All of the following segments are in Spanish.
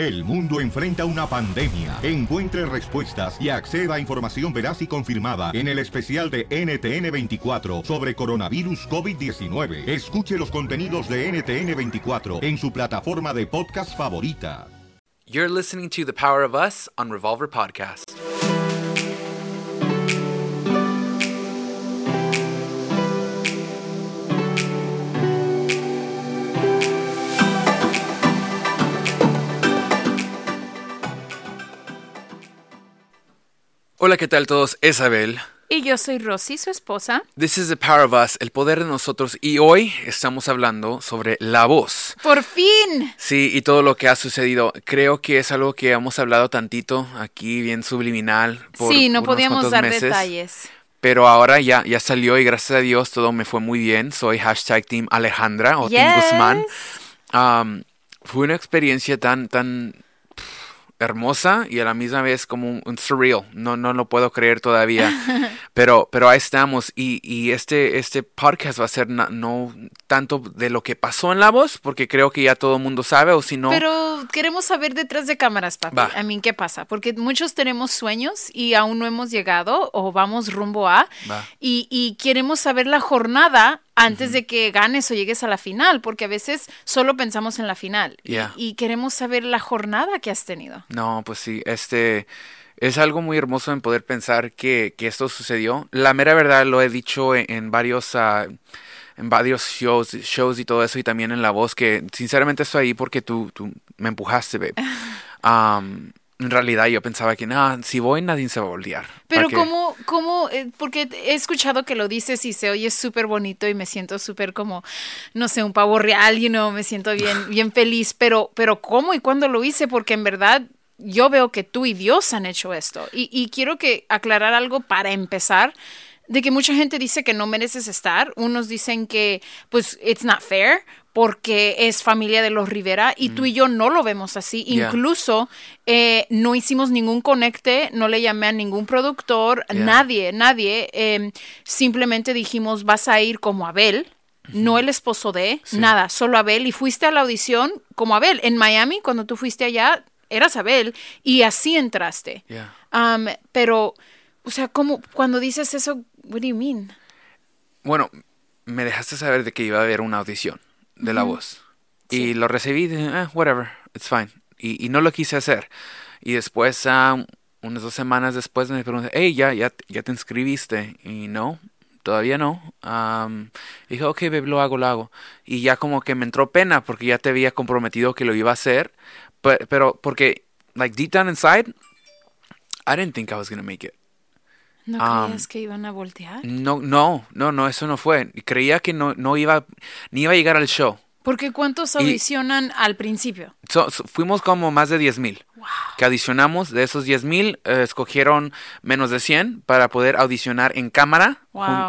El mundo enfrenta una pandemia. Encuentre respuestas y acceda a información veraz y confirmada en el especial de NTN24 sobre coronavirus COVID-19. Escuche los contenidos de NTN24 en su plataforma de podcast favorita. You're listening to The Power of Us on Revolver Podcast. Hola, ¿qué tal todos? Es Abel. Y yo soy Rosy, su esposa. This is the power of us, el poder de nosotros. Y hoy estamos hablando sobre la voz. ¡Por fin! Sí, y todo lo que ha sucedido. Creo que es algo que hemos hablado tantito aquí, bien subliminal. Por sí, no podíamos dar detalles. Pero ahora ya, ya salió y gracias a Dios todo me fue muy bien. Soy hashtag Team Alejandra o Team Guzmán. Um, fue una experiencia tan, tan hermosa y a la misma vez como un, surreal. No, no lo puedo creer todavía. pero, pero ahí estamos. Y, y este, este podcast va a ser no, tanto de lo que pasó en la voz, porque creo que ya todo el mundo sabe, o si no. Pero queremos saber detrás de cámaras, papi. A mí, ¿qué pasa? Porque muchos tenemos sueños y aún no hemos llegado o vamos rumbo a. Y, y queremos saber la jornada antes de que ganes o llegues a la final, porque a veces solo pensamos en la final y, queremos saber la jornada que has tenido. No, pues sí, este es algo muy hermoso en poder pensar que, que esto sucedió. La mera verdad lo he dicho en, varios... Ah, en varios shows, shows y todo eso, y también en la voz, que sinceramente estoy ahí porque tú, tú me empujaste, babe. Um, en realidad yo pensaba que nada, si voy nadie se va a voltear. Pero cómo, cómo, eh, porque he escuchado que lo dices y se oye súper bonito y me siento súper como, no sé, un pavo real, you know, me siento bien, bien feliz, pero, pero cómo y cuándo lo hice, porque en verdad yo veo que tú y Dios han hecho esto. Y, y quiero que aclarar algo para empezar de que mucha gente dice que no mereces estar, unos dicen que pues it's not fair porque es familia de los Rivera y tú y yo no lo vemos así. Incluso eh, no hicimos ningún conecte, no le llamé a ningún productor, nadie, nadie. Em, simplemente dijimos vas a ir como Abel. No el esposo de, nada, solo Abel. Y fuiste a la audición como Abel. En Miami, cuando tú fuiste allá, eras Abel y así entraste. pero, o sea, como cuando dices eso, what do you mean? Bueno, me dejaste saber de que iba a haber una audición de la voz. Y lo recibí, de, eh, whatever, it's fine. Y, y, no lo quise hacer. Y después, uh, unas dos semanas después, me pregunté, hey, ya, ya, ya te inscribiste. Y no, todavía no. Um, dije, ok, babe, lo hago, lo hago. Y ya como que me entró pena porque ya te había comprometido que lo iba a hacer. Pero, pero porque, like, deep down inside, I didn't think I was going to make it. ¿No creías que iban a voltear? No, no, no, no, eso no fue. Creía que no, no iba, ni iba a llegar al show. Porque ¿cuántos audicionan al principio? fuimos como más de 10 mil. Que audicionamos. De esos 10 mil, eh, escogieron menos de 100 para poder audicionar en cámara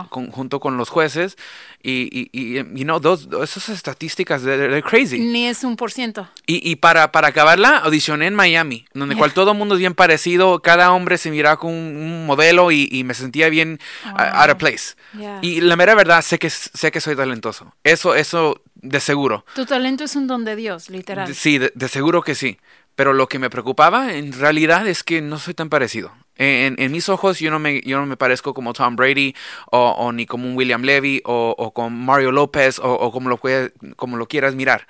junto con los jueces. Y, y, you know, dos, esas estadísticas, de crazy. Ni es un por ciento. Y, y para, para acabarla, audicioné en Miami, donde cual todo el mundo es bien parecido, cada hombre se miraba con un, modelo y, me sentía bien out of place. Y la mera verdad, sé que, sé que soy talentoso. Eso, eso de seguro. Tu talento es un don de Dios, literal. Sí, de seguro que sí. Pero lo que me preocupaba en realidad es que no soy tan parecido. En, mis ojos yo no, me, no me parezco como Tom Brady o, ni como un William Levy o, o con Mario López o, o como, lo, como lo quieras mirar.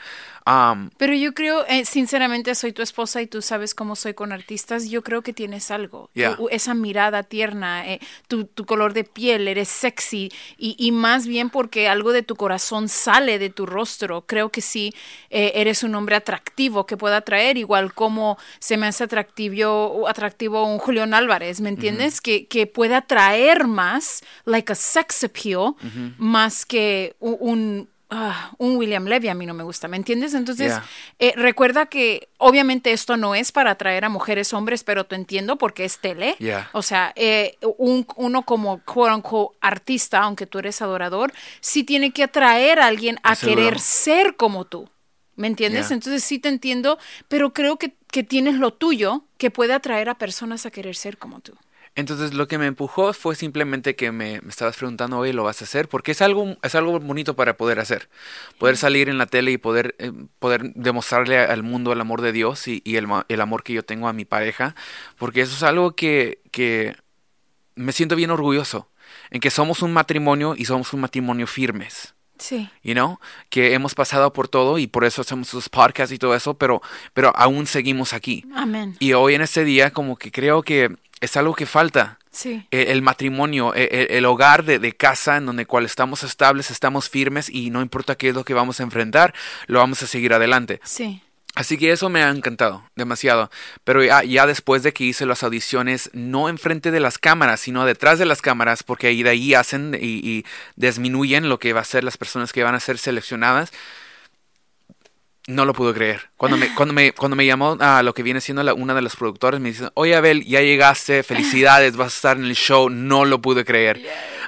Pero yo creo, eh, sinceramente, soy tu esposa y tú sabes cómo soy con artistas. Yo creo que tienes algo. esa mirada tierna, eh, tu, color de piel, eres sexy y, más bien porque algo de tu corazón sale de tu rostro. Creo que sí, eh, eres un hombre atractivo que pueda atraer, igual como se me hace atractivo, atractivo un Julián Álvarez, ¿me entiendes? que, que puede atraer más, like a sex appeal, más que un Ah, un William Levy a mí no me gusta, ¿me entiendes? Entonces, eh, recuerda que obviamente esto no es para atraer a mujeres, hombres, pero te entiendo porque es tele. O sea, eh, un, uno como quote artista, aunque tú eres adorador, sí tiene que atraer a alguien a querer ser como tú. ¿Me entiendes? Entonces sí te entiendo, pero creo que, que tienes lo tuyo que puede atraer a personas a querer ser como tú. Entonces lo que me empujó fue simplemente que me, me estabas preguntando, oye, ¿lo vas a hacer? Porque es algo, es algo bonito para poder hacer. Poder salir en la tele y poder, eh, poder demostrarle al mundo el amor de Dios y, y el, el amor que yo tengo a mi pareja. Porque eso es algo que, que me siento bien orgulloso. En que somos un matrimonio y somos un matrimonio firmes. Sí. You know, que hemos pasado por todo y por eso hacemos sus podcasts y todo eso, pero, pero aún seguimos aquí. Amén. Y hoy en este día como que creo que es algo que falta. Sí. Eh, El matrimonio, eh, eh, el hogar de, de casa en donde cual estamos estables, estamos firmes y no importa qué es lo que vamos a enfrentar, lo vamos a seguir adelante. Sí. Así que eso me ha encantado demasiado. Pero ya, ya después de que hice las audiciones, no enfrente de las cámaras, sino detrás de las cámaras, porque ahí de ahí hacen y, y disminuyen lo que va a ser las personas que van a ser seleccionadas. No lo pude creer. Cuando me, cuando me, cuando me llamó a lo que viene siendo la- una de los productores, me dice, oye Abel, ya llegaste, felicidades, vas a estar en el show. No lo pude creer.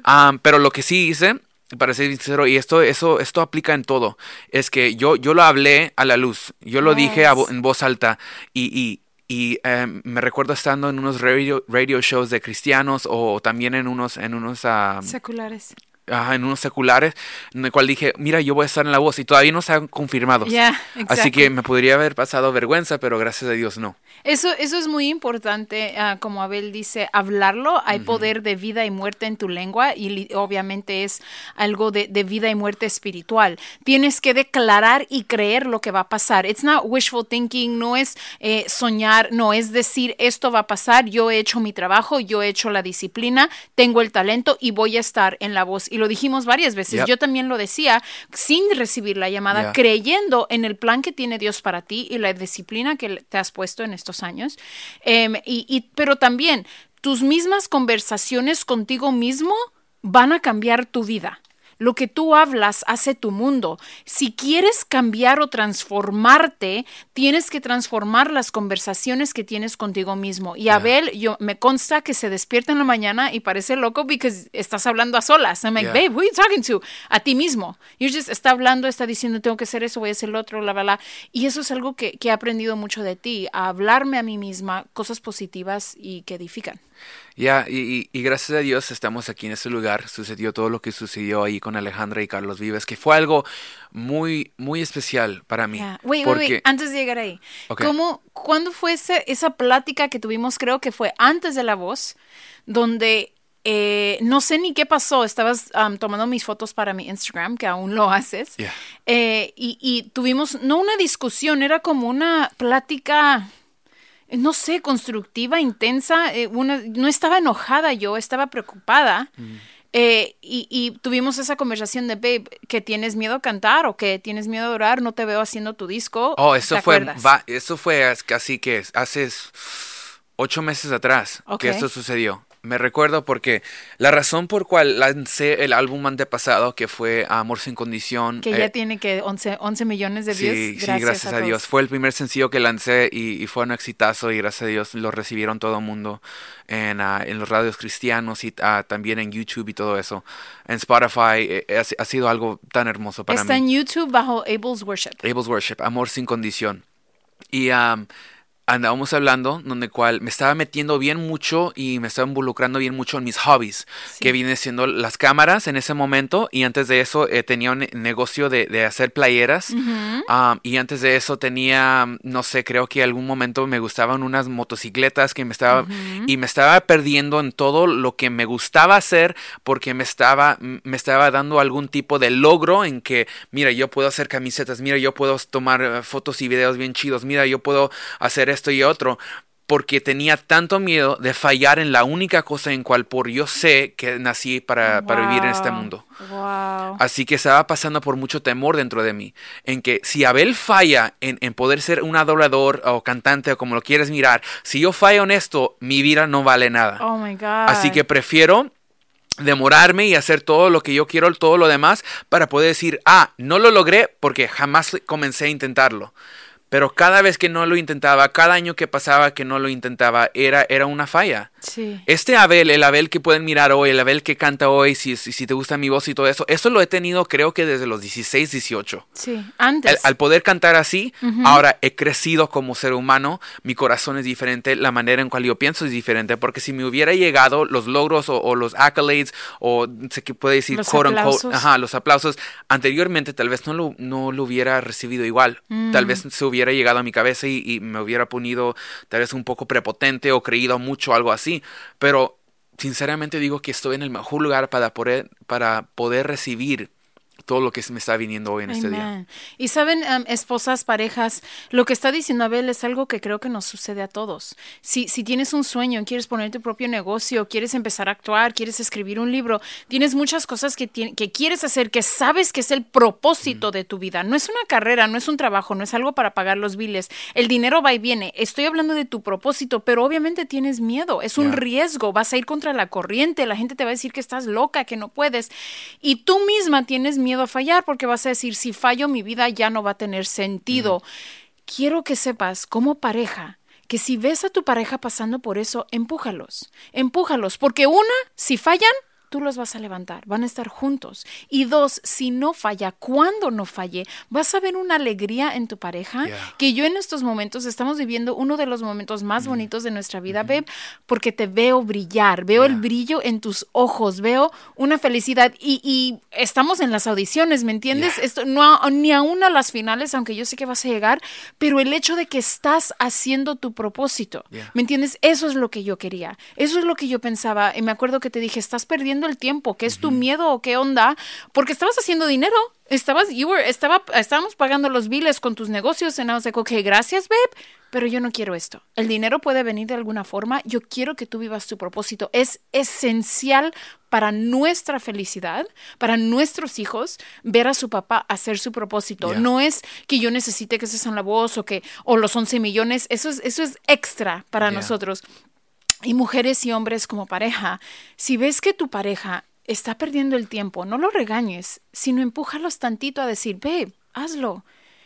Ah, pero lo que sí hice, para ser sincero, y esto, eso, esto aplica en todo, es que yo, yo lo hablé a la luz. Yo lo dije a en voz alta y, y, y em, me recuerdo estando en unos radio, radio shows de cristianos o también en unos, en unos ah, Seculares. Ajá, en unos seculares, en el cual dije, mira, yo voy a estar en la voz y todavía no se han confirmado. Así que me podría haber pasado vergüenza, pero gracias a Dios no. Eso, eso es muy importante, ah, como Abel dice, hablarlo. Hay poder de vida y muerte en tu lengua y obviamente es algo de, de vida y muerte espiritual. Tienes que declarar y creer lo que va a pasar. It's not wishful thinking, no es eh, soñar, no es decir esto va a pasar, yo he hecho mi trabajo, yo he hecho la disciplina, tengo el talento y voy a estar en la voz. Y lo dijimos varias veces, Yep. yo también lo decía sin recibir la llamada, Yeah. creyendo en el plan que tiene Dios para ti y la disciplina que te has puesto en estos años. Em, y, y- pero también tus mismas conversaciones contigo mismo van a cambiar tu vida. Lo que tú hablas hace tu mundo. Si quieres cambiar o transformarte, tienes que transformar las conversaciones que tienes contigo mismo. Y Abel, yo me consta que se despierta en la mañana y parece loco porque estás hablando a solas. I'm like, Yeah. babe, who are you talking to? A ti mismo. You just está hablando, está diciendo, tengo que hacer eso, voy a hacer lo otro, la, la, la. Y eso es algo que, que he aprendido mucho de ti, a hablarme a mí misma cosas positivas y que edifican. Ya, y, y- y gracias a Dios estamos aquí en este lugar. Sucedió todo lo que sucedió ahí con Alejandra y Carlos Vives, que fue algo muy, muy especial para mí. Yeah. Wait, wait, porque, wait, antes de llegar ahí. ¿Cómo, ¿Cuándo fue ese- esa plática que tuvimos? Creo que fue antes de la voz, donde eh, no sé ni qué pasó. Estabas um, tomando mis fotos para mi Instagram, que aún lo haces. Yeah. Eh, y, y tuvimos, no una discusión, era como una plática, no sé, constructiva, intensa. eh, una, no estaba enojada yo, estaba preocupada. Mm. Eh, y, y tuvimos esa conversación de, babe, que tienes miedo a cantar o que tienes miedo a orar, no te veo haciendo tu disco. Oh, eso ¿te fue, va- eso fue as- casi que hace ocho meses atrás que esto sucedió. Me recuerdo porque la razón por cual lancé el álbum antepasado, que fue Amor sin condición. Que eh, ya tiene que 11, 11 millones de views. Sí, sí, gracias a. Dios. Fue el primer sencillo que lancé y, y fue un exitazo y gracias a Dios lo recibieron todo el mundo en, ah, en los radios cristianos y ah, también en YouTube y todo eso. En Spotify eh, ha, ha sido algo tan hermoso para Está mí. en YouTube bajo Abel's Worship. Abel's Worship, Amor sin condición. Y andábamos hablando, donde cual me estaba metiendo bien mucho y me estaba involucrando bien mucho en mis hobbies, Sí. que viene siendo las cámaras en ese momento. Y antes de eso eh, tenía un ne- negocio de, de hacer playeras. Am, y antes de eso tenía, no sé, creo que algún momento me gustaban unas motocicletas que me estaba, y me estaba perdiendo en todo lo que me gustaba hacer porque me estaba, me estaba dando algún tipo de logro en que, mira, yo puedo hacer camisetas, mira, yo puedo tomar eh, fotos y videos bien chidos, mira, yo puedo hacer esto y otro. Porque tenía tanto miedo de fallar en la única cosa en cual por yo sé que nací para, para vivir en este mundo. Wow. Así que estaba pasando por mucho temor dentro de mí. En que si Abel falla en, en poder ser un adorador o cantante o como lo quieres mirar, si yo fallo en esto, mi vida no vale nada. Oh my God. Así que prefiero demorarme y hacer todo lo que yo quiero, todo lo demás, para poder decir, ah, no lo logré porque jamás comencé a intentarlo. Pero cada vez que no lo intentaba, cada año que pasaba que no lo intentaba, era, era una falla. Sí. Este Abel, el Abel que pueden mirar hoy, el Abel que canta hoy, si, si, si te gusta mi voz y todo eso, eso lo he tenido creo que desde los 16, 18. Sí, antes. al poder cantar así, ahora he crecido como ser humano, mi corazón es diferente, la manera en cual yo pienso es diferente, porque si me hubiera llegado los logros o, o los accolades, o sé que puede decir Los quote unquote, aplausos. ajá, los aplausos, anteriormente tal vez no lo, no lo hubiera recibido igual, tal Mm. vez se hubiera llegado a mi cabeza y, y me hubiera ponido tal vez un poco prepotente o creído mucho, algo así, pero sinceramente digo que estoy en el mejor lugar para poder, para poder recibir todo lo que me está viniendo hoy en este día. Y saben, um, esposas, parejas, lo que está diciendo Abel es algo que creo que nos sucede a todos. Si, si tienes un sueño, quieres poner tu propio negocio, quieres empezar a actuar, quieres escribir un libro, tienes muchas cosas que, que quieres hacer, que sabes que es el propósito de tu vida. No es una carrera, no es un trabajo, no es algo para pagar los biles. El dinero va y viene. Estoy hablando de tu propósito, pero obviamente tienes miedo. Es un riesgo. Vas a ir contra la corriente. La gente te va a decir que estás loca, que no puedes. Y tú misma tienes miedo a fallar porque vas a decir, si fallo, mi vida ya no va a tener sentido. Quiero que sepas, como pareja, que si ves a tu pareja pasando por eso, empújalos, empújalos, porque una, si fallan, tú los vas a levantar, van a estar juntos. Y dos, si no falla, cuando no falle, vas a ver una alegría en tu pareja Yeah. que yo en estos momentos estamos viviendo uno de los momentos más bonitos de nuestra vida, babe, porque te veo brillar, veo el brillo en tus ojos, veo una felicidad y, y estamos en las audiciones, ¿me entiendes? Yeah. Esto no ni aún a las finales, aunque yo sé que vas a llegar, pero el hecho de que estás haciendo tu propósito. ¿me entiendes? Eso es lo que yo quería, eso es lo que yo pensaba y me acuerdo que te dije, estás perdiendo el tiempo, ¿qué es tu miedo o qué onda? Porque estabas haciendo dinero. Estabas, you were, estaba, estábamos pagando los biles con tus negocios and I was like, ok, gracias, babe, pero yo no quiero esto. El dinero puede venir de alguna forma. Yo quiero que tú vivas tu propósito. Es esencial para nuestra felicidad, para nuestros hijos, ver a su papá hacer su propósito. Yeah. No es que yo necesite que seas en la voz o que, o los 11 millones. Eso es, eso es extra para Yeah. nosotros. Y mujeres y hombres como pareja, si ves que tu pareja está perdiendo el tiempo, no lo regañes, sino empújalos tantito a decir, babe, hazlo.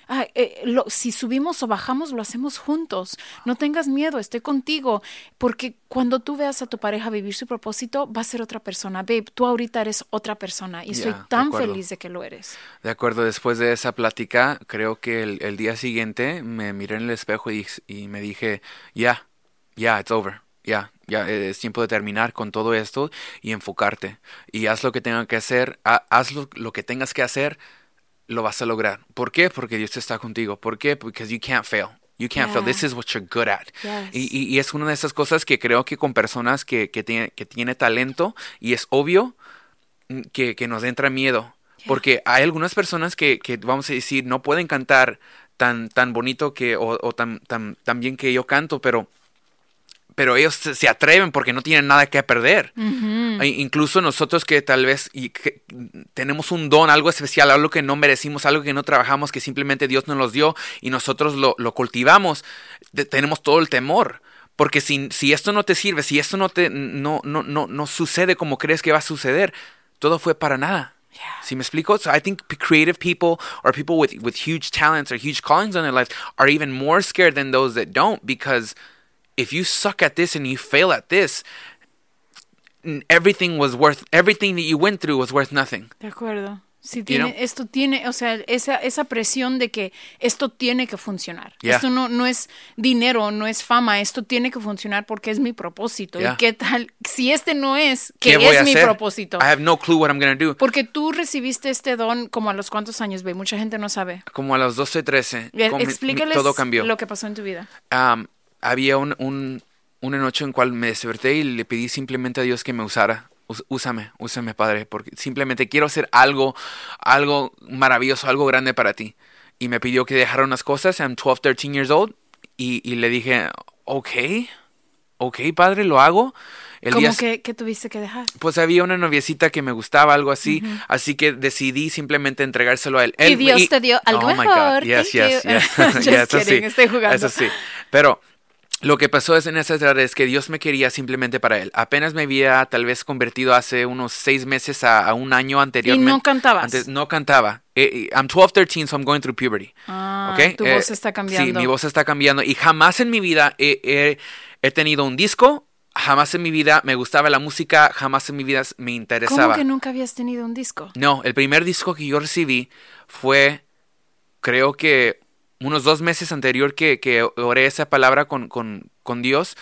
Ah, eh, lo- si subimos o bajamos, lo hacemos juntos. No tengas miedo, estoy contigo. Porque cuando tú veas a tu pareja vivir su propósito, va a ser otra persona. Babe, tú ahorita eres otra persona y estoy Ya, de tan feliz de que lo eres. De acuerdo, después de esa plática, creo que el, el día siguiente me miré en el espejo y, y me dije, ya, ya, it's over. Ya, ya, eh, es tiempo de terminar con todo esto y enfocarte. Y haz lo que tengas que hacer, ha- haz lo, lo que tengas que hacer, lo vas a lograr. ¿Por qué? Porque Dios está contigo. ¿Por qué? Because you can't fail. You can't fail. Yeah. This is what you're good at. Yes. Y, y- y es una de esas cosas que creo que con personas que, que, tiene, que tiene talento y es obvio mm, que, que nos entra miedo. Porque hay algunas personas que, que, vamos a decir, no pueden cantar tan, tan bonito que, o, o tan, tan, tan bien que yo canto, pero, pero ellos se, atreven porque no tienen nada que perder. E Incluso nosotros que tal vez y que tenemos un don, algo especial, algo que no merecimos, algo que no trabajamos, que simplemente Dios nos los dio y nosotros lo, lo cultivamos, de- tenemos todo el temor. Porque si, si esto no te sirve, si esto no, te, no, no, no, no sucede como crees que va a suceder, todo fue para nada. ¿Sí me explico? So I think creative people or people with, with huge talents or huge callings on their lives are even more scared than those that don't because if you suck at this and you fail at this, everything was worth everything that you went through was worth nothing. De acuerdo. You tiene, know? esto tiene, o sea, esa, esa presión de que esto tiene que funcionar. Yeah. Esto no, no es dinero, no es fama, esto tiene que funcionar porque es mi propósito. Yeah. ¿Y qué tal? Si este no es, que ¿Qué es mi hacer? propósito. I have no clue what I'm going to do. Porque tú recibiste este don como a los cuántos años, ve, mucha gente no sabe. Como a los 12, 13, Eh, com- mi- Explícales todo cambió. lo que pasó en tu vida. Um, había un, un- una noche en cual me desperté y le pedí simplemente a Dios que me usara. Us- Úsame, úsame, Padre, porque simplemente quiero hacer algo, algo maravilloso, algo grande para ti. Y me pidió que dejara unas cosas. I'm 12, 13 years old. Y, y le dije, ok, ok, Padre, lo hago. El ¿Cómo día, que, que tuviste que dejar? pues había una noviecita que me gustaba, algo así, así que decidí simplemente entregárselo a él. Y Él- Dios te dio algo oh my God, mejor, Yes, thank yes, you. yes. Eso sí, estoy jugando. Eso sí. Pero lo que pasó es en esa edad es que Dios me quería simplemente para él. Apenas me había tal vez convertido hace unos seis meses a, a un año anteriormente. no cantabas. Antes, no cantaba. Eh, eh, I'm 12, 13, so I'm going through puberty. Ah, ¿ok? tu voz está cambiando. Sí, mi voz está cambiando. Y jamás en mi vida he, he- he tenido un disco jamás en mi vida me gustaba la música, jamás en mi vida me interesaba. ¿Cómo que nunca habías tenido un disco? No, el primer disco que yo recibí fue, creo que unos dos meses anterior que, que oré esa palabra con, con, con Dios,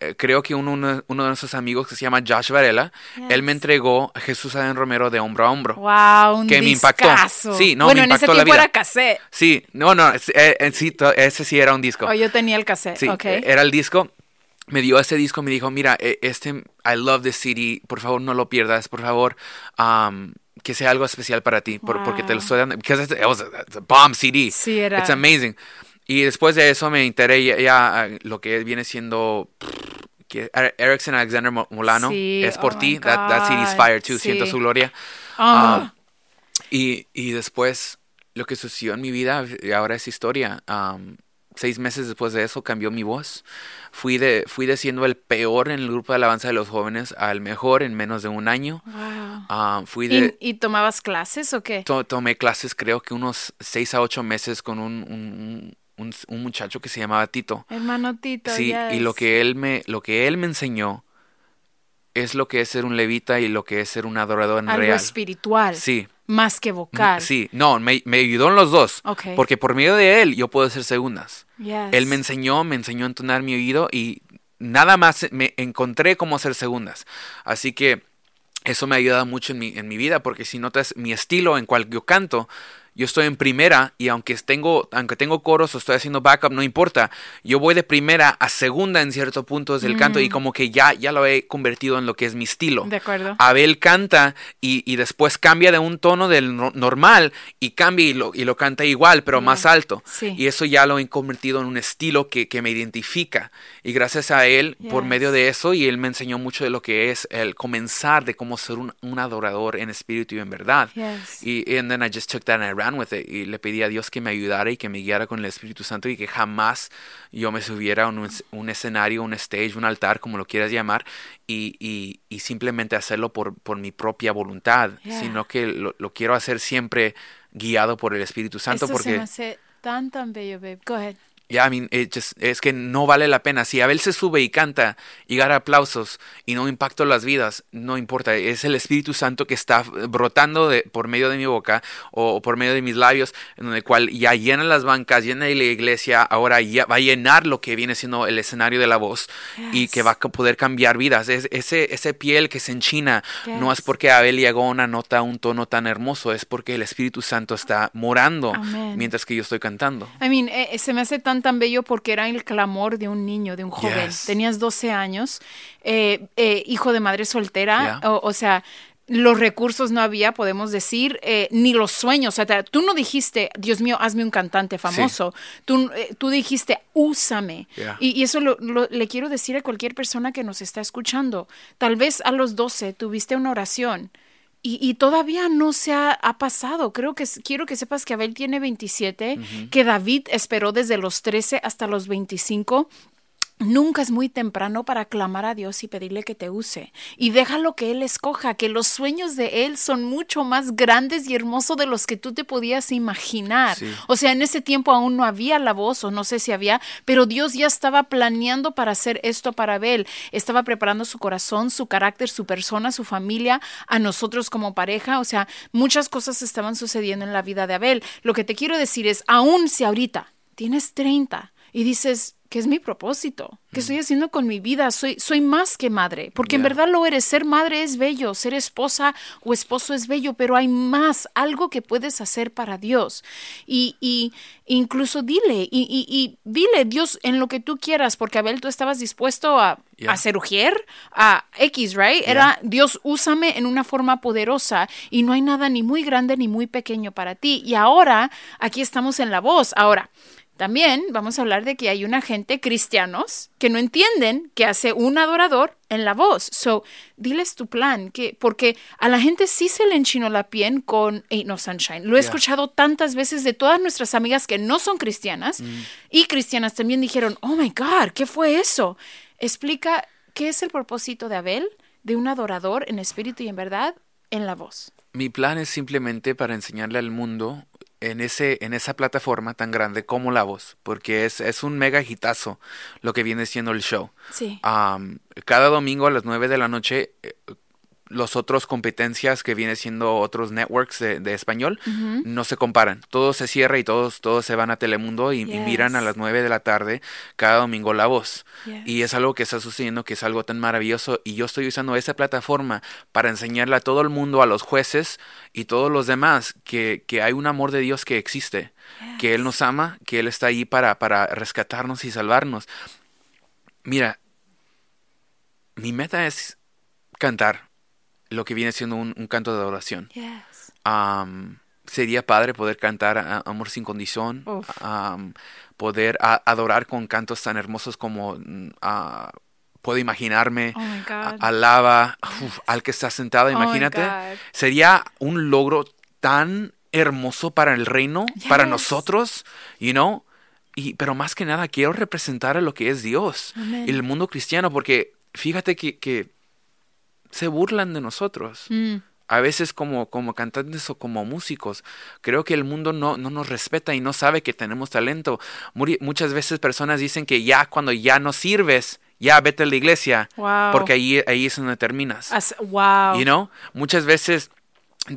eh, creo que uno, uno, uno de nuestros amigos que se llama Josh Varela, él me entregó a Jesús Adén Romero de hombro a hombro. Wow, un que me impactó. discazo. Sí, no, bueno, me en ese impactó la tiempo vida. era cassette. Sí, no, no, eh, eh, sí, ese sí era un disco. O yo tenía el cassette, Sí, ok. eh, era el disco. Me dio ese disco, me dijo, mira, eh, este, I love this CD, por favor no lo pierdas, por favor, um, que sea algo especial para ti, por- porque te lo Wow. estoy dando, because it was a, it's a bomb CD. Sí, era. It's amazing. Y después de eso me enteré ya, ya, eh, lo que viene siendo que Er- Erickson Alexander Mo- Molano, Sí, es por oh ti, that, that CD is God, fire too, sí. siento su gloria. Ah, Ah, y, y después, lo que sucedió en mi vida, y ahora es historia. Am, seis meses después de eso cambió mi voz. Fui de, fui de siendo el peor en el grupo de alabanza de los jóvenes al mejor en menos de un año. wow. Am, fui ¿Y, de... y tomabas clases o qué? to- tomé clases creo que unos seis a ocho meses con un, un, un- un muchacho que se llamaba Tito. Hermano Tito, Sí, y yes. lo que él me, lo que él me enseñó es lo que es ser un levita y lo que es ser un adorador en Algo real. espiritual. Sí, Más que vocal. Sí, no, me, me ayudó en los dos. Ok. Porque por medio de él yo puedo hacer segundas. Yes. Él me enseñó, me enseñó a entonar mi oído y nada más me encontré cómo hacer segundas. Así que eso me ayuda mucho en mi, en mi vida porque si notas mi estilo en cual yo canto, yo estoy en primera y aunque tengo, aunque tengo coros o estoy haciendo backup, no importa. Yo voy de primera a segunda en cierto punto del canto y como que ya, ya lo he convertido en lo que es mi estilo. Mm. De acuerdo. Abel canta y, y después cambia de un tono del no- normal y cambia y lo, y lo canta igual, pero más alto. Sí. Y eso ya lo he convertido en un estilo que, que me identifica. Y gracias a él, por Yes. medio de eso, y él me enseñó mucho de lo que es el comenzar de cómo ser un, un adorador en espíritu y en verdad. Yes. Y and then I just took that and I ran with it. Y le pedí a Dios que me ayudara y que me guiara con el Espíritu Santo y que jamás yo me subiera a un, un escenario, un stage, un altar, como lo quieras llamar, y, y, y simplemente hacerlo por, por mi propia voluntad, Yeah. sino que lo, lo quiero hacer siempre guiado por el Espíritu Santo Esto se porque me hace tan, tan bello, babe. Go ahead. Ya, I mean, it just- es que no vale la pena. Si Abel se sube y canta y gana aplausos y no impacta las vidas, no importa. Es el Espíritu Santo que está brotando de, por medio de mi boca o, por medio de mis labios, en donde cual ya llena las bancas, llena la iglesia, ahora ya va a llenar lo que viene siendo el escenario de la voz y Yes. que va a poder cambiar vidas. Es, ese, ese piel que se enchina no es Yes. porque Abel llegó a una nota, un tono tan hermoso, es porque el Espíritu Santo está morando mientras que yo estoy cantando. I mean, eh, eh, se me hace tan, tan bello porque era el clamor de un niño, de un joven. Yes. Tenías 12 años, eh, eh, hijo de madre soltera, Yeah. o, o sea, los recursos no había, podemos decir, eh, ni los sueños. O sea, tú no dijiste, Dios mío, hazme un cantante famoso. Tú, eh, tú dijiste, úsame. Yeah. Y, y eso lo- lo- le quiero decir a cualquier persona que nos está escuchando. Tal vez a los 12 tuviste una oración. Y, y todavía no se ha, ha pasado. Creo que quiero que sepas que Abel tiene 27, que David esperó desde los 13 hasta los 25. Nunca es muy temprano para clamar a Dios y pedirle que te use. Y déjalo que Él escoja, que los sueños de Él son mucho más grandes y hermosos de los que tú te podías imaginar. Sí. O sea, en ese tiempo aún no había la voz, o no sé si había, pero Dios ya estaba planeando para hacer esto para Abel. Estaba preparando su corazón, su carácter, su persona, su familia, a nosotros como pareja. O sea, muchas cosas estaban sucediendo en la vida de Abel. Lo que te quiero decir es, aún si ahorita tienes 30 y dices, ¿qué es mi propósito? ¿Qué estoy haciendo con mi vida? Soy, soy más que madre, porque en verdad lo eres. Ser madre es bello, ser esposa o esposo es bello, pero hay más, algo que puedes hacer para Dios. Y, y incluso dile, y, y- y dile, Dios, en lo que tú quieras, porque Abel, tú estabas dispuesto a, Yeah. a ser ujier, a X, right? Era, Dios, úsame en una forma poderosa y no hay nada ni muy grande ni muy pequeño para ti. Y ahora, aquí estamos en la voz. Ahora, también vamos a hablar de que hay una gente cristianos que no entienden que hace un adorador en la voz. So, diles tu plan, que porque a la gente sí se le enchinó la piel con Ain't No Sunshine. Lo he Yeah. escuchado tantas veces de todas nuestras amigas que no son cristianas y cristianas también dijeron, "Oh my god, ¿qué fue eso?" Explica qué es el propósito de Abel, de un adorador en espíritu y en verdad en la voz. Mi plan es simplemente para enseñarle al mundo en, ese, en esa plataforma tan grande como La Voz, porque es, es un mega hitazo lo que viene siendo el show. Sí. Am, cada domingo a las 9 de la noche, eh, los otros competencias que viene siendo otros networks de, de español no se comparan. Todo se cierra y todos, todos se van a Telemundo y, y miran a las 9 de la tarde cada domingo La Voz. Yes. Y es algo que está sucediendo, que es algo tan maravilloso. Y yo estoy usando esa plataforma para enseñarle a todo el mundo, a los jueces y todos los demás, que, que hay un amor de Dios que existe, que Él nos ama, que Él está ahí para, para rescatarnos y salvarnos. Mira, mi meta es cantar lo que viene siendo un, un canto de adoración. Yes. Sería padre poder cantar Amor sin condición, poder adorar con cantos tan hermosos como mm, puedo imaginarme, Oh alaba uf, al que está sentado, Oh imagínate. Sería un logro tan hermoso para el reino, para nosotros, you know. Y, pero más que nada quiero representar a lo que es Dios Amén. y el mundo cristiano, porque fíjate que, que se burlan de nosotros Mm. a veces como, como cantantes o como músicos. Creo que el mundo no, no nos respeta y no sabe que tenemos talento. Muri- muchas veces personas dicen que ya cuando ya no sirves, ya vete a la iglesia, Wow. porque ahí, ahí es donde terminas. As- wow. You know? Muchas veces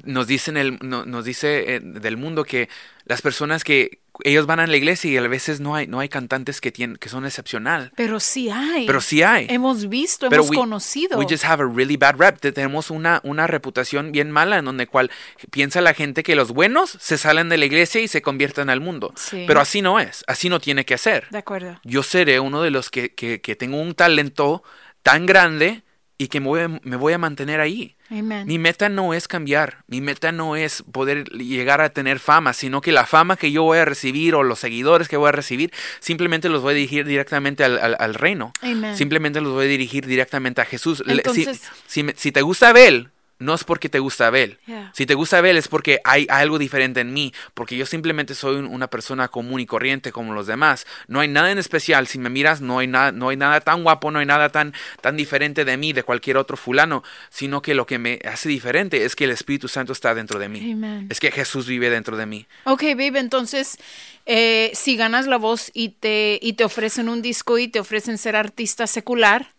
nos dicen el, no- nos dice eh, del mundo que las personas que ellos van a la iglesia y a veces no hay, no hay cantantes que tienen, que son excepcional. Pero sí hay. Pero sí hay. Hemos visto, Pero hemos we- conocido. We just have a really bad rep. Te- Tenemos una, una reputación bien mala en donde cual piensa la gente que los buenos se salen de la iglesia y se convierten al mundo. Sí. Pero así no es. Así no tiene que ser. De acuerdo. Yo seré uno de los que, que, que tengo un talento tan grande y que me voy a, me voy a mantener ahí. Amen. Mi meta no es cambiar, mi meta no es poder llegar a tener fama, sino que la fama que yo voy a recibir o los seguidores que voy a recibir, simplemente los voy a dirigir directamente al, al- al reino. Amen. Simplemente los voy a dirigir directamente a Jesús. Si- Entonces- si, si te gusta Abel, no es porque te gusta Abel. Yeah. Si te gusta Abel es porque hay algo diferente en mí, porque yo simplemente soy un- una persona común y corriente como los demás. No hay nada en especial. Si me miras, no hay nada, no hay nada tan guapo, no hay nada tan, tan diferente de mí, de cualquier otro fulano, sino que lo que me hace diferente es que el Espíritu Santo está dentro de mí. Amen. Es que Jesús vive dentro de mí. Ok, babe, entonces, eh, si ganas la voz y te, y te ofrecen un disco y te ofrecen ser artista secular,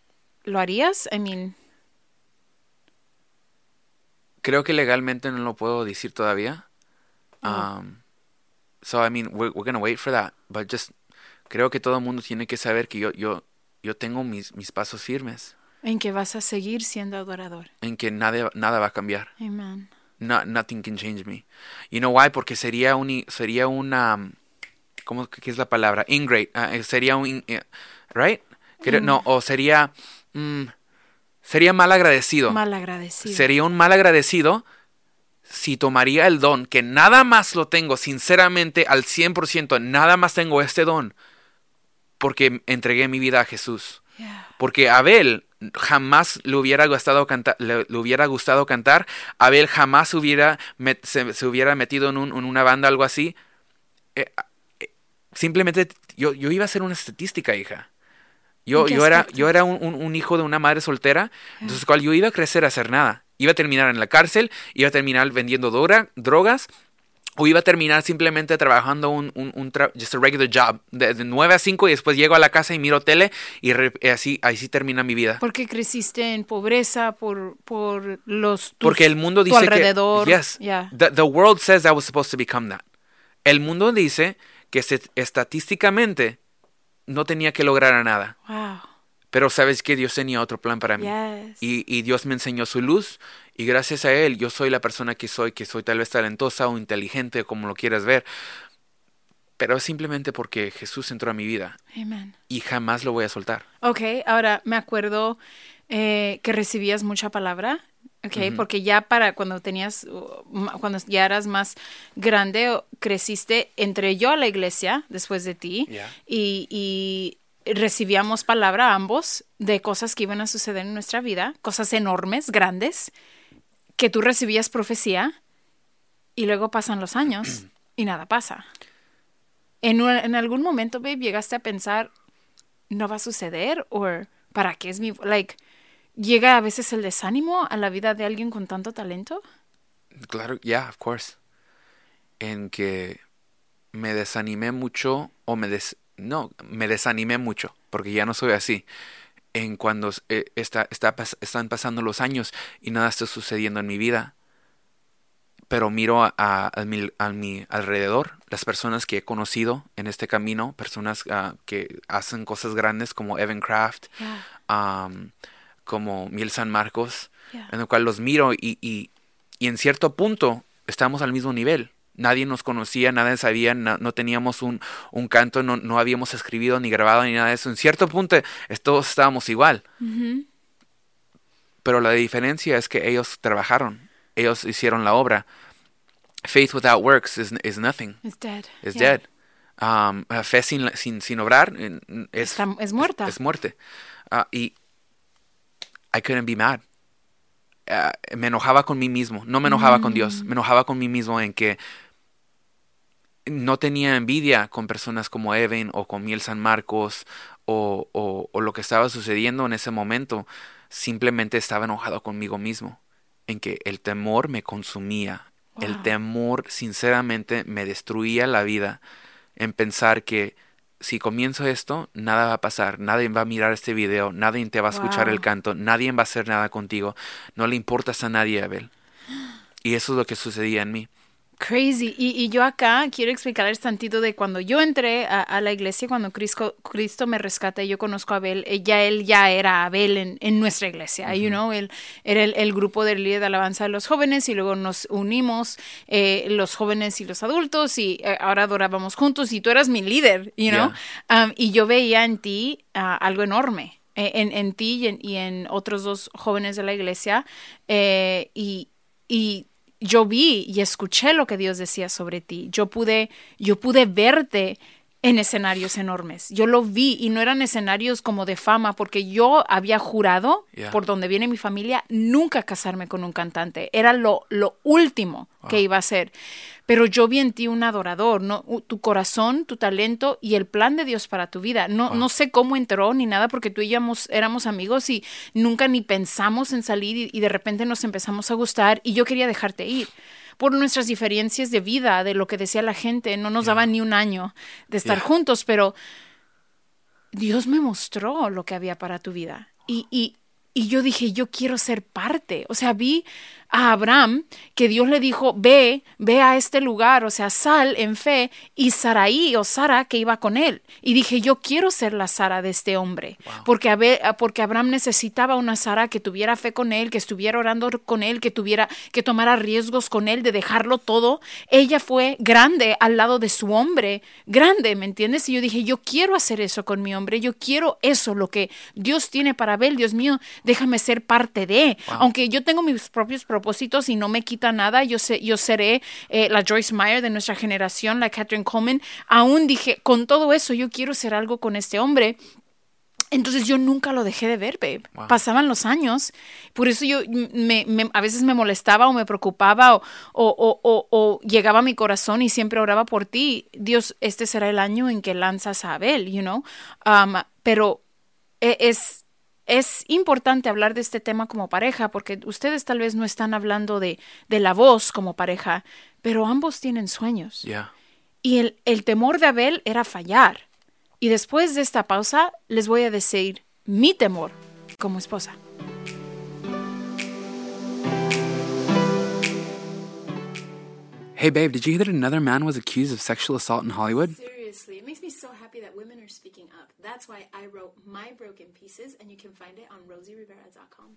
¿lo harías? I mean, Creo que legalmente no lo puedo decir todavía. Um, so, I mean, we're, we're gonna wait for that. But just, creo que todo el mundo tiene que saber que yo, yo, yo tengo mis, mis pasos firmes. en que vas a seguir siendo adorador. En que nada, nada va a cambiar. Amen. No, nothing can change me. You know why? Porque sería un, sería una, um, ¿cómo qué es la palabra? Ingrate. eh, sería un, eh, right? Creo- No, o sería, mm, sería mal agradecido. Mal agradecido. Sería un mal agradecido si tomaría el don, que nada más lo tengo, sinceramente, al 100%, nada más tengo este don, porque entregué mi vida a Jesús. Yeah. Porque Abel jamás le hubiera gustado cantar, le, le hubiera gustado cantar, Abel jamás hubiera se, se hubiera metido en, un- en una banda, algo así. Eh, eh, simplemente yo, yo iba a ser una estadística, hija. Yo, ¿En qué yo era, yo era un, un- un hijo de una madre soltera, entonces cual yo iba a crecer a hacer nada. Iba a terminar en la cárcel, iba a terminar vendiendo droga- drogas, o iba a terminar simplemente trabajando un, un, un tra- just a regular job, de, de 9 a 5 y después llego a la casa y miro tele y así, así termina mi vida. Porque creciste en pobreza por, por los tus- Porque el mundo tu dice alrededor. que yes, Yeah. the, the world says I was supposed to become that. El mundo dice que se- estadísticamente no tenía que lograr a nada, Wow. pero sabes que Dios tenía otro plan para mí. Yes. Y, y Dios me enseñó su luz y gracias a Él yo soy la persona que soy, que soy tal vez talentosa o inteligente, como lo quieras ver. Pero es simplemente porque Jesús entró a mi vida Amen. y jamás lo voy a soltar. Ok, ahora me acuerdo eh, que recibías mucha palabra, ok, porque ya para cuando tenías, uh, cuando ya eras más grande, creciste, entré yo a la iglesia después de ti Yeah. y, y recibíamos palabra ambos de cosas que iban a suceder en nuestra vida, cosas enormes, grandes, que tú recibías profecía y luego pasan los años y nada pasa. En, un- en algún momento, babe, llegaste a pensar, no va a suceder o para qué es mi like llega a veces el desánimo a la vida de alguien con tanto talento Claro, yeah, of course. en que me desanimé mucho o me des no, me desanimé mucho porque ya no soy así. En cuando eh, está, está, están pasando los años y nada está sucediendo en mi vida, pero miro a, a, mi, a, mi, alrededor, las personas que he conocido en este camino, personas uh, que hacen cosas grandes como Evan Craft, Yeah. um, como Miel San Marcos, Yeah. en el cual los miro y, y, y en cierto punto estamos al mismo nivel. Nadie nos conocía, nadie sabía, no, no teníamos un, un canto, no, no habíamos escribido ni grabado ni nada de eso. En cierto punto todos estábamos igual, pero la diferencia es que ellos trabajaron, ellos hicieron la obra. Faith without works is, is nothing, It's dead. Yeah. dead. Um, fe sin, sin, sin obrar es, Está- es muerta. Es, muerte. Ah, y I couldn't be mad. Ah, me enojaba con mí mismo, no me enojaba con Dios, Mm. me enojaba con mí mismo en que no tenía envidia con personas como Evan o con Miel San Marcos o, o, o lo que estaba sucediendo en ese momento. Simplemente estaba enojado conmigo mismo, en que el temor me consumía. El temor sinceramente me destruía la vida en pensar que si comienzo esto, nada va a pasar, nadie va a mirar este video, nadie te va a escuchar el canto, nadie va a hacer nada contigo, no le importas a nadie, Abel. Y eso es lo que sucedía en mí. Crazy. Y, y yo acá quiero explicarles tantito de cuando yo entré a, a la iglesia, cuando Cristo, Cristo me rescata y yo conozco a Abel, eh, ya él ya era Abel en, en nuestra iglesia, you know, él era el, el grupo del líder de alabanza de los jóvenes y luego nos unimos eh, los jóvenes y los adultos y eh, ahora adorábamos juntos y tú eras mi líder, you know, Um, y yo veía en ti ah, algo enorme. En, en ti y en, y en otros dos jóvenes de la iglesia eh, y, y yo vi y escuché lo que Dios decía sobre ti. Yo pude, yo pude verte en escenarios enormes. Yo lo vi y no eran escenarios como de fama, porque yo había jurado, Yeah. por donde viene mi familia, nunca casarme con un cantante. Era lo, lo último que iba a hacer. Pero yo vi en ti un adorador, ¿no? Tu corazón, tu talento y el plan de Dios para tu vida. No, no sé cómo entró ni nada, porque tú y yo éramos, éramos amigos y nunca ni pensamos en salir y, y de repente nos empezamos a gustar y yo quería dejarte ir. Por nuestras diferencias de vida, de lo que decía la gente, no nos daba ni un año de estar Yeah. juntos, pero Dios me mostró lo que había para tu vida. Y, y, y yo dije, yo quiero ser parte. O sea, vi a Abraham que Dios le dijo, ve, ve a este lugar, o sea, sal en fe, y Saraí o Sara que iba con él. Y dije, yo quiero ser la Sara de este hombre, porque, porque Abraham necesitaba una Sara que tuviera fe con él, que estuviera orando con él, que tuviera, que tomara riesgos con él, de dejarlo todo. Ella fue grande al lado de su hombre, grande, ¿me entiendes? Y yo dije, yo quiero hacer eso con mi hombre, yo quiero eso, lo que Dios tiene para Abel, Dios mío, déjame ser parte de. Aunque yo tengo mis propios propósitos y no me quita nada, yo, sé, yo seré eh, la Joyce Meyer de nuestra generación, la Catherine Coleman, aún dije, con todo eso, yo quiero hacer algo con este hombre. Entonces yo nunca lo dejé de ver, babe. Wow. Pasaban los años. Por eso yo me, me- a veces me molestaba o me preocupaba o, o, o- o- o llegaba a mi corazón y siempre oraba por ti. Dios, este será el año en que lanzas a Abel, you know. Um, pero e- es, es importante hablar de este tema como pareja porque ustedes tal vez no están hablando de, de la voz como pareja, pero ambos tienen sueños. Yeah. Y el, el temor de Abel era fallar. Y después de esta pausa les voy a decir mi temor como esposa. Hey babe, did you hear that another man was accused of sexual assault in Hollywood? Seriously, it makes me so happy that women are speaking up. That's why I wrote My Broken Pieces and you can find it on rosierivera.com.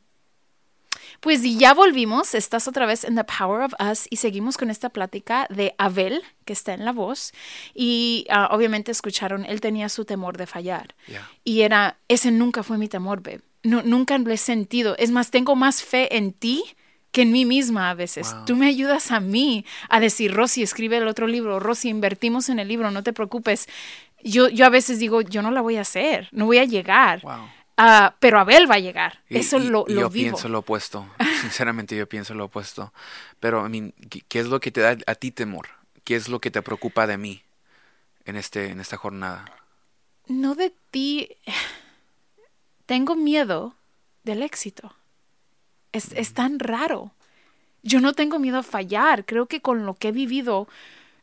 Pues ya volvimos, estás otra vez en The Power of Us y seguimos con esta plática de Abel, que está en la voz, y ah, obviamente escucharon, él tenía su temor de fallar. Yeah. Y era, ese nunca fue mi temor, babe. No, nunca lo he sentido. Es más, tengo más fe en ti que en mí misma a veces. Wow. Tú me ayudas a mí a decir, Rosy, escribe el otro libro, Rosy, invertimos en el libro, no te preocupes. Yo, yo a veces digo, yo no la voy a hacer, no voy a llegar. Wow. Ah, pero Abel va a llegar. Y- Eso y- lo, lo yo vivo. pienso lo opuesto. Sinceramente, yo pienso lo opuesto. Pero, I mean, ¿qué, qué es lo que te da a ti temor? ¿Qué es lo que te preocupa de mí en, este, en esta jornada? No de ti. Tengo miedo del éxito. Es, es tan raro. Yo no tengo miedo a fallar. Creo que con lo que he vivido,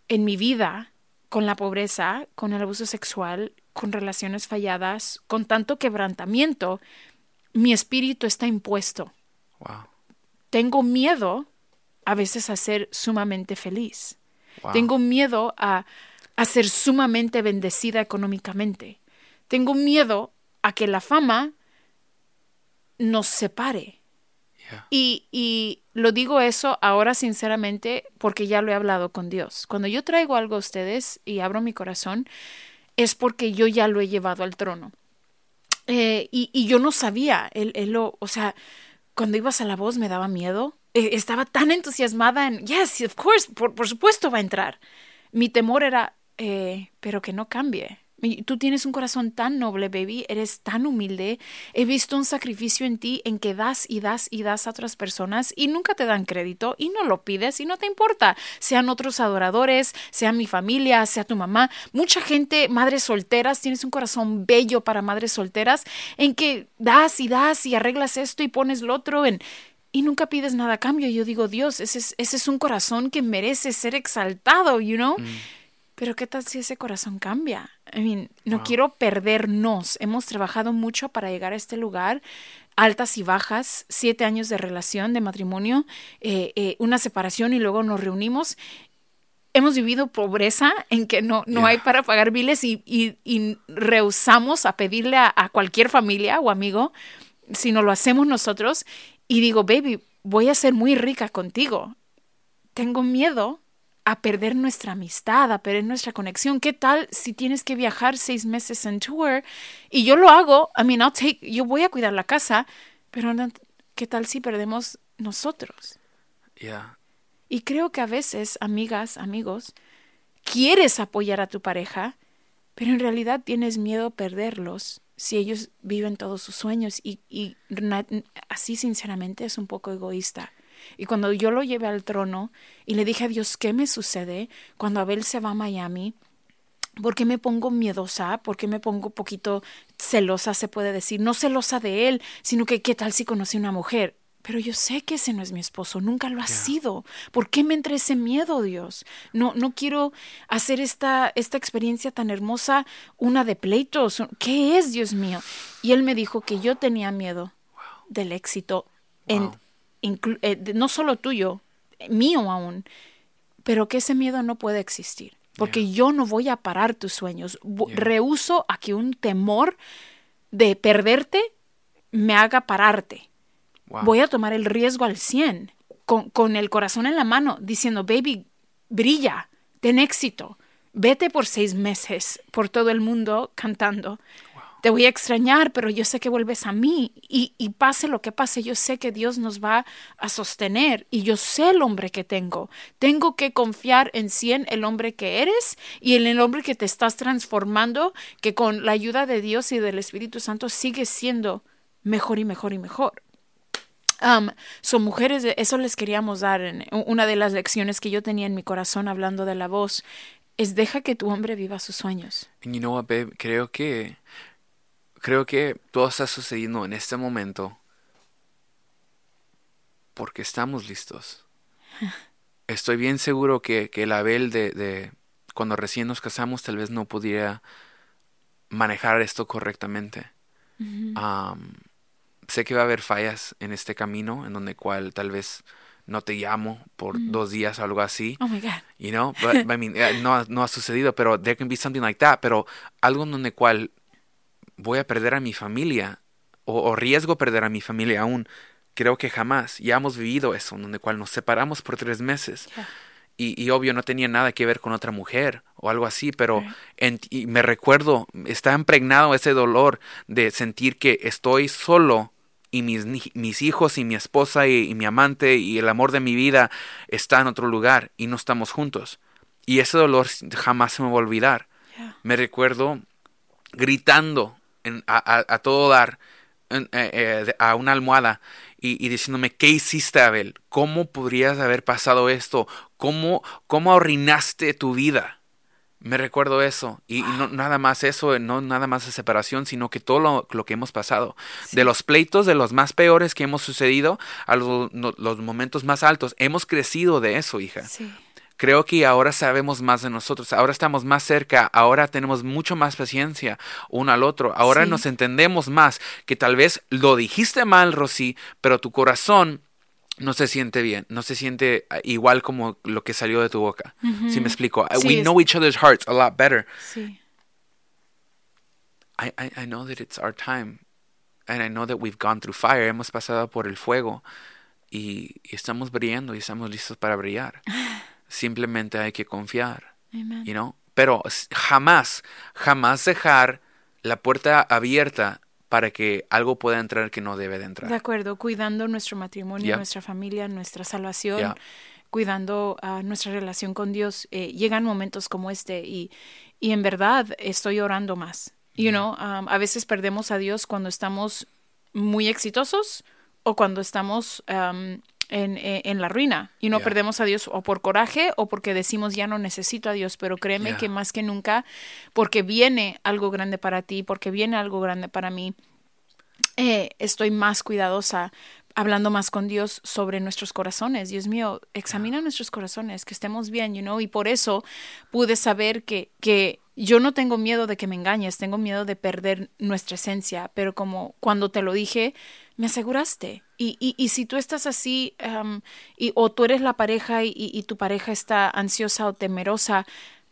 en mi vida con la pobreza, con el abuso sexual, con relaciones falladas, con tanto quebrantamiento, mi espíritu está impuesto. Wow. Tengo miedo a veces a ser sumamente feliz. Wow. Tengo miedo a, a ser sumamente bendecida económicamente. Tengo miedo a que la fama nos separe. Y, y lo digo eso ahora sinceramente porque ya lo he hablado con Dios. Cuando yo traigo algo a ustedes y abro mi corazón, es porque yo ya lo he llevado al trono. Eh, y, y, yo no sabía, él, él, lo, o sea, cuando ibas a la voz me daba miedo. Eh, estaba tan entusiasmada en, yes, of course, por, por supuesto va a entrar. Mi temor era, eh, pero que no cambie. Tú tienes un corazón tan noble, baby, eres tan humilde. He visto un sacrificio en ti en que das y das y das a otras personas y nunca te dan crédito y no lo pides y no te importa. Sean otros adoradores, sea mi familia, sea tu mamá. Mucha gente, madres solteras, tienes un corazón bello para madres solteras en que das y das y arreglas esto y pones lo otro en y nunca pides nada a cambio. Yo digo, Dios, ese es, ese es un corazón que merece ser exaltado, you know? Mm. Pero ¿qué tal si ese corazón cambia? I mean, no wow. quiero perdernos. Hemos trabajado mucho para llegar a este lugar, altas y bajas, siete años de relación, de matrimonio, eh, eh, una separación y luego nos reunimos. Hemos vivido pobreza en que no, no yeah. hay para pagar biles y, y, y rehusamos a pedirle a, a cualquier familia o amigo, sino lo hacemos nosotros. Y digo, baby, voy a ser muy rica contigo. Tengo miedo a perder nuestra amistad, a perder nuestra conexión. ¿Qué tal si tienes que viajar seis meses en tour? Y yo lo hago, I mean, I'll take, yo voy a cuidar la casa, pero ¿qué tal si perdemos nosotros? Yeah. Y creo que a veces, amigas, amigos, quieres apoyar a tu pareja, pero en realidad tienes miedo a perderlos si ellos viven todos sus sueños y, y así sinceramente es un poco egoísta. Y cuando yo lo llevé al trono y le dije a Dios, ¿qué me sucede cuando Abel se va a Miami? ¿Por qué me pongo miedosa? ¿Por qué me pongo poquito celosa, se puede decir? No celosa de él, sino que qué tal si conocí una mujer. Pero yo sé que ese no es mi esposo, nunca lo ha sido. ¿Por qué me entra ese miedo, Dios? No, no quiero hacer esta, esta experiencia tan hermosa una de pleitos. ¿Qué es, Dios mío? Y él me dijo que yo tenía miedo del éxito en, Wow. Eh, no solo tuyo, mío aún, pero que ese miedo no puede existir, porque Yeah. yo no voy a parar tus sueños. Yeah. Rehuso a que un temor de perderte me haga pararte. Wow. Voy a tomar el riesgo al 100, con, con el corazón en la mano, diciendo, baby, brilla, ten éxito, vete por seis meses por todo el mundo cantando. Te voy a extrañar, pero yo sé que vuelves a mí y, y pase lo que pase, yo sé que Dios nos va a sostener y yo sé el hombre que tengo. Tengo que confiar en 100 el hombre que eres y en el hombre que te estás transformando, que con la ayuda de Dios y del Espíritu Santo sigues siendo mejor y mejor y mejor. Um, son mujeres, eso les queríamos dar. En, una de las lecciones que yo tenía en mi corazón hablando de la voz es deja que tu hombre viva sus sueños. And you? Creo que creo que todo está sucediendo en este momento porque estamos listos. Estoy bien seguro que, que el Abel de, de cuando recién nos casamos tal vez no pudiera manejar esto correctamente. Uh -huh. Um, sé que va a haber fallas en este camino en donde cual tal vez no te llamo por Mm. dos días o algo así. Oh my God. You know, but, I mean, eh, no, no ha sucedido, pero there can be something like that. Pero algo en donde cual voy a perder a mi familia o, o riesgo perder a mi familia aún. Creo que jamás. Ya hemos vivido eso, en donde cual nos separamos por tres meses. Yeah. Y, y obvio no tenía nada que ver con otra mujer o algo así, pero Right. en- y me recuerdo, está impregnado ese dolor de sentir que estoy solo y mis, mis hijos y mi esposa y, y mi amante y el amor de mi vida está en otro lugar y no estamos juntos. Y ese dolor jamás se me va a olvidar. Yeah. Me recuerdo gritando en- a, a- a todo dar en- eh, eh, a una almohada y, y diciéndome, ¿qué hiciste, Abel? ¿Cómo podrías haber pasado esto? ¿Cómo, cómo arruinaste tu vida? Me recuerdo eso. Y, y no nada más eso, no nada más de separación, sino que todo lo, lo que hemos pasado. Sí. De los pleitos, de los más peores que hemos sucedido, a los, los momentos más altos. Hemos crecido de eso, hija. Sí. Creo que ahora sabemos más de nosotros, ahora estamos más cerca, ahora tenemos mucho más paciencia uno al otro, ahora Sí. nos entendemos más, que tal vez lo dijiste mal, Rosy, pero tu corazón no se siente bien, no se siente ah, igual como lo que salió de tu boca. ¿Sí me explico? Sí, We know each other's hearts a lot better. Sí. I, I, I know that it's our time. And I know that we've gone through fire. Hemos pasado por el fuego. Y, y estamos brillando y estamos listos para brillar. Simplemente hay que confiar. You know? Pero jamás, jamás dejar la puerta abierta para que algo pueda entrar que no debe de entrar. De acuerdo, cuidando nuestro matrimonio, Yeah. nuestra familia, nuestra salvación, Yeah. cuidando ah, nuestra relación con Dios. Eh, llegan momentos como este y, y en verdad estoy orando más. You know, um, a veces perdemos a Dios cuando estamos muy exitosos o cuando estamos um, en, en- en la ruina. Y no Yeah. perdemos a Dios o por coraje o porque decimos ya no necesito a Dios. Pero créeme Yeah. que más que nunca, porque viene algo grande para ti, porque viene algo grande para mí, eh, estoy más cuidadosa, hablando más con Dios sobre nuestros corazones. Dios mío, examina nuestros corazones, que estemos bien, you know, y por eso pude saber que, que yo no tengo miedo de que me engañes, tengo miedo de perder nuestra esencia, pero como cuando te lo dije, me aseguraste. Y, y, y si tú estás así, um, y, o tú eres la pareja y, y tu pareja está ansiosa o temerosa,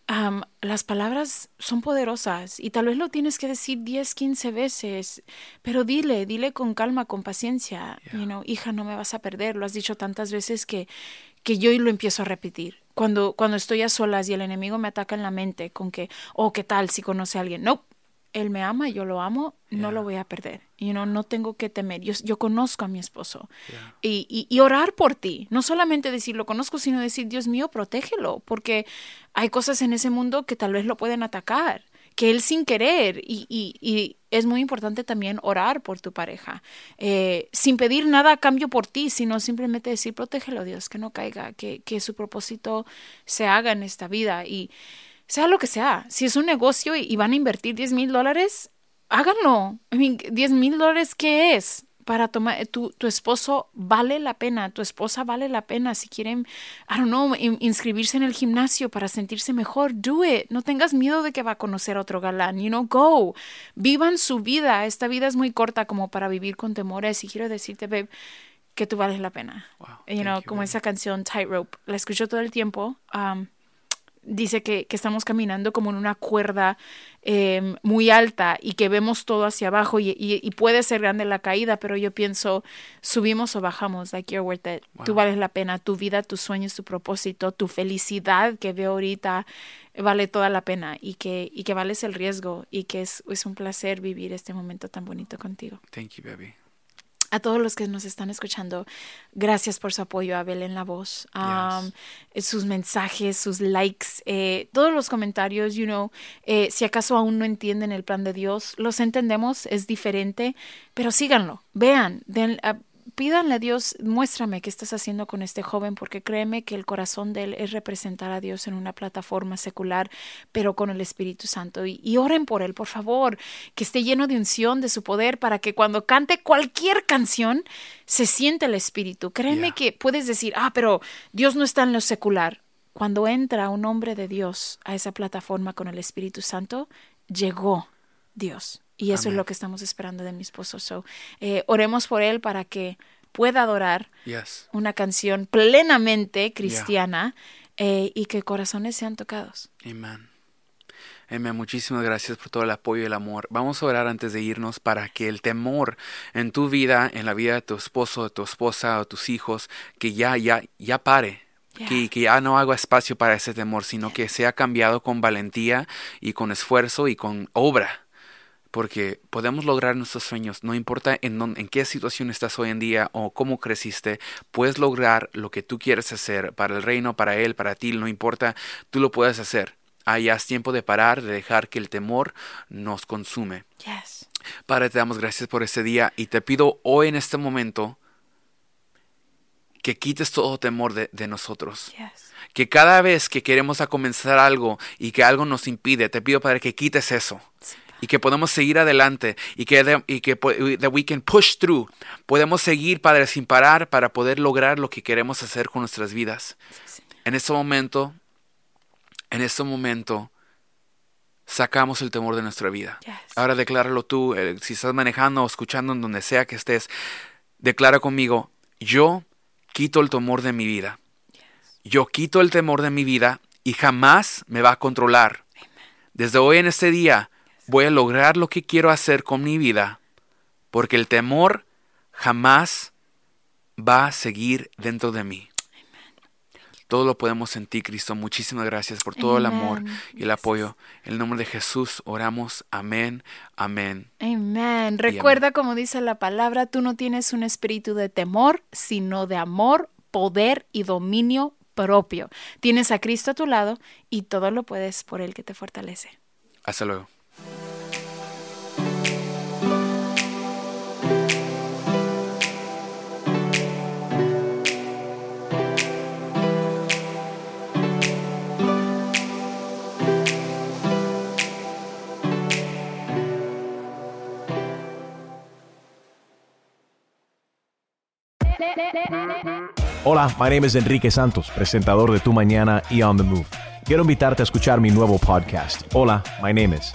Am, las palabras son poderosas y tal vez lo tienes que decir 10, 15 veces, pero dile, dile con calma, con paciencia, Yeah. you know, hija, no me vas a perder, lo has dicho tantas veces que, que yo lo empiezo a repetir. Cuando, cuando estoy a solas y el enemigo me ataca en la mente con que, oh, ¿qué tal si conoce a alguien? No, él me ama, yo lo amo, no lo voy a perder. You know, no tengo que temer. Yo, yo conozco a mi esposo. Yeah. Y, y, y orar por ti. No solamente decir lo conozco, sino decir, Dios mío, protégelo. Porque hay cosas en ese mundo que tal vez lo pueden atacar. Que él sin querer. Y, y, y es muy importante también orar por tu pareja. Eh, sin pedir nada a cambio por ti, sino simplemente decir, protégelo, Dios, que no caiga. Que, que su propósito se haga en esta vida. Y sea lo que sea, si es un negocio y, y van a invertir 10 mil dólares, háganlo. I mean, 10 mil dólares, ¿qué es? Para tomar, tu, tu esposo vale la pena, tu esposa vale la pena. Si quieren, I don't know, in- inscribirse en el gimnasio para sentirse mejor, do it. No tengas miedo de que va a conocer a otro galán, you know, go. Vivan su vida. Esta vida es muy corta como para vivir con temores. Y quiero decirte, babe, que tú vales la pena. Wow, you know, you, como baby. esa canción Tightrope, la escucho todo el tiempo. um, dice que, que estamos caminando como en una cuerda eh, muy alta y que vemos todo hacia abajo y, y- y puede ser grande la caída, pero yo pienso, subimos o bajamos, like you're worth it. Tú vales la pena, tu vida, tus sueños, tu propósito, tu felicidad que veo ahorita vale toda la pena y que, y que vales el riesgo y que es, es un placer vivir este momento tan bonito contigo. Thank you, baby. A todos los que nos están escuchando, gracias por su apoyo a Belén La Voz. Um, sus mensajes, sus likes, eh, todos los comentarios, you know, eh, si acaso aún no entienden el plan de Dios, los entendemos, es diferente, pero síganlo, vean, den, ah, pídanle a Dios, muéstrame qué estás haciendo con este joven, porque créeme que el corazón de él es representar a Dios en una plataforma secular, pero con el Espíritu Santo. Y, y oren por él, por favor, que esté lleno de unción, de su poder, para que cuando cante cualquier canción se siente el Espíritu. Créeme que puedes decir, ah, pero Dios no está en lo secular. Cuando entra un hombre de Dios a esa plataforma con el Espíritu Santo, llegó Dios. Y eso es Amén. lo que estamos esperando de mi esposo. So, eh, oremos por él para que pueda adorar Yes. una canción plenamente cristiana eh, y que corazones sean tocados. Amen. Muchísimas gracias por todo el apoyo y el amor. Vamos a orar antes de irnos para que el temor en tu vida, en la vida de tu esposo, de tu esposa o tus hijos, que ya, ya, ya pare. Que, que ya no haga espacio para ese temor, sino que sea cambiado con valentía y con esfuerzo y con obra. Porque podemos lograr nuestros sueños, no importa en, dónde- en qué situación estás hoy en día o cómo creciste, puedes lograr lo que tú quieres hacer para el reino, para él, para ti, no importa, tú lo puedes hacer. Ah, ya es tiempo de parar, de dejar que el temor nos consume. Yes. Padre, te damos gracias por este día y te pido hoy en este momento que quites todo temor de, de nosotros. Yes. Que cada vez que queremos a comenzar algo y que algo nos impide, te pido, Padre, que quites eso. Y que podamos seguir adelante y que, de- y que that we can push through. Podemos seguir, Padre, sin parar para poder lograr lo que queremos hacer con nuestras vidas. Sí. En este momento, en este momento, sacamos el temor de nuestra vida. Yes. Ahora decláralo tú, eh, si estás manejando o escuchando en donde sea que estés, declara conmigo, yo quito el temor de mi vida. Yo quito el temor de mi vida y jamás me va a controlar. Desde hoy en este día voy a lograr lo que quiero hacer con mi vida, porque el temor jamás va a seguir dentro de mí. Todo lo podemos sentir, Cristo. Muchísimas gracias por todo el amor y el apoyo. En el nombre de Jesús oramos. Amén. Amén. Amén. Recuerda, como dice la palabra, tú no tienes un espíritu de temor, sino de amor, poder y dominio propio. Tienes a Cristo a tu lado y todo lo puedes por Él que te fortalece. Hasta luego. Hola, my name is Enrique Santos, presentador de Tu Mañana y On the Move. Quiero invitarte a escuchar mi nuevo podcast, Hola, my name is,